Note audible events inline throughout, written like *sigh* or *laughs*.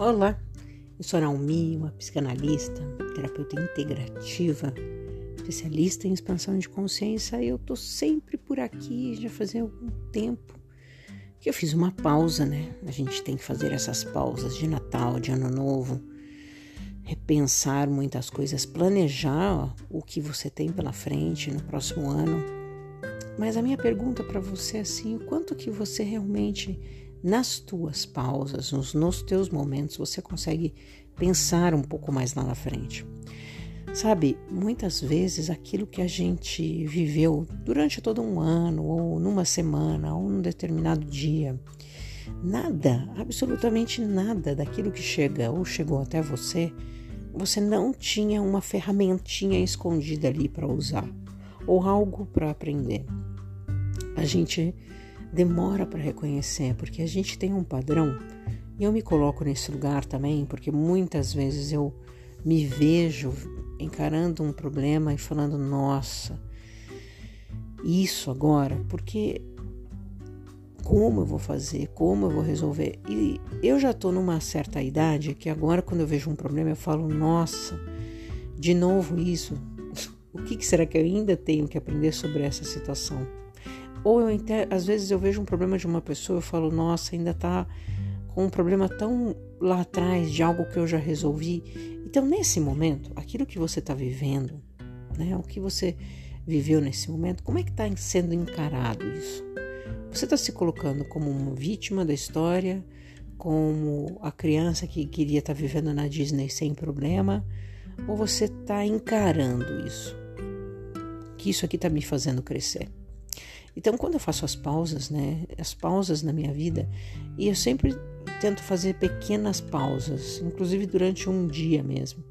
Olá, eu sou Naomi, uma psicanalista, terapeuta integrativa, especialista em expansão de consciência e eu tô sempre por aqui já faz algum tempo que eu fiz uma pausa, né? A gente tem que fazer essas pausas de Natal, de Ano Novo, repensar muitas coisas, planejar o que você tem pela frente no próximo ano. Mas a minha pergunta para você é assim, o quanto que você realmente nas tuas pausas, nos, nos teus momentos, você consegue pensar um pouco mais lá na frente. Sabe, muitas vezes aquilo que a gente viveu durante todo um ano, ou numa semana, ou num determinado dia, nada, absolutamente nada daquilo que chega ou chegou até você, você não tinha uma ferramentinha escondida ali para usar, ou algo para aprender. A gente demora para reconhecer, porque a gente tem um padrão. E eu me coloco nesse lugar também, porque muitas vezes eu me vejo encarando um problema e falando: nossa, isso agora, porque como eu vou fazer, como eu vou resolver? E eu já estou numa certa idade que agora, quando eu vejo um problema, eu falo: nossa, de novo isso. *laughs* O que será que eu ainda tenho que aprender sobre essa situação? Ou eu, às vezes eu vejo um problema de uma pessoa e falo, nossa, ainda tá com um problema tão lá atrás de algo que eu já resolvi. Então, nesse momento, aquilo que você está vivendo, né, o que você viveu nesse momento, como é que está sendo encarado isso? Você está se colocando como uma vítima da história, como a criança que queria estar tá vivendo na Disney sem problema, ou você está encarando isso? Que isso aqui está me fazendo crescer. Então, quando eu faço as pausas, né, as pausas na minha vida, e eu sempre tento fazer pequenas pausas, inclusive durante um dia mesmo,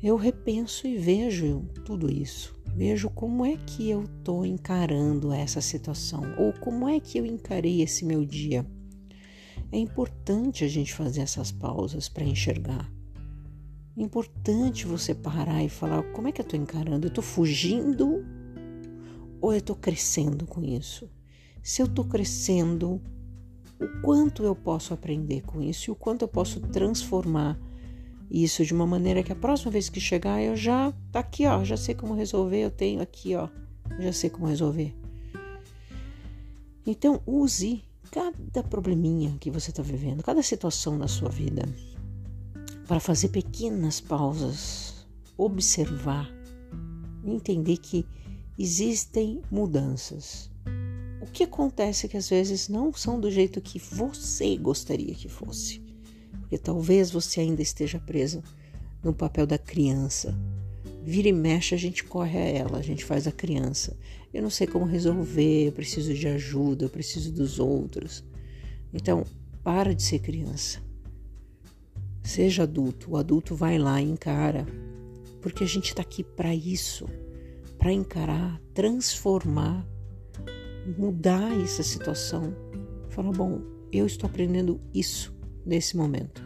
eu repenso e vejo tudo isso. Vejo como é que eu estou encarando essa situação, ou como é que eu encarei esse meu dia. É importante a gente fazer essas pausas para enxergar. É importante você parar e falar: como é que eu estou encarando? Eu estou fugindo ou eu estou crescendo com isso? Se eu estou crescendo, o quanto eu posso aprender com isso e o quanto eu posso transformar isso de uma maneira que a próxima vez que chegar eu já tá aqui, ó, já sei como resolver, eu tenho aqui, ó, já sei como resolver. Então use cada probleminha que você está vivendo, cada situação na sua vida, para fazer pequenas pausas, observar, entender que existem mudanças. O que acontece é que às vezes não são do jeito que você gostaria que fosse. Porque talvez você ainda esteja presa no papel da criança. Vira e mexe, a gente corre a ela, a gente faz a criança. Eu não sei como resolver, eu preciso de ajuda, eu preciso dos outros. Então, para de ser criança. Seja adulto. O adulto vai lá e encara. Porque a gente está aqui para isso para encarar, transformar, mudar essa situação. Falar, bom, eu estou aprendendo isso nesse momento.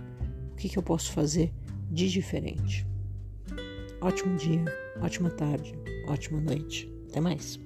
O que, que eu posso fazer de diferente? Ótimo dia, ótima tarde, ótima noite. Até mais.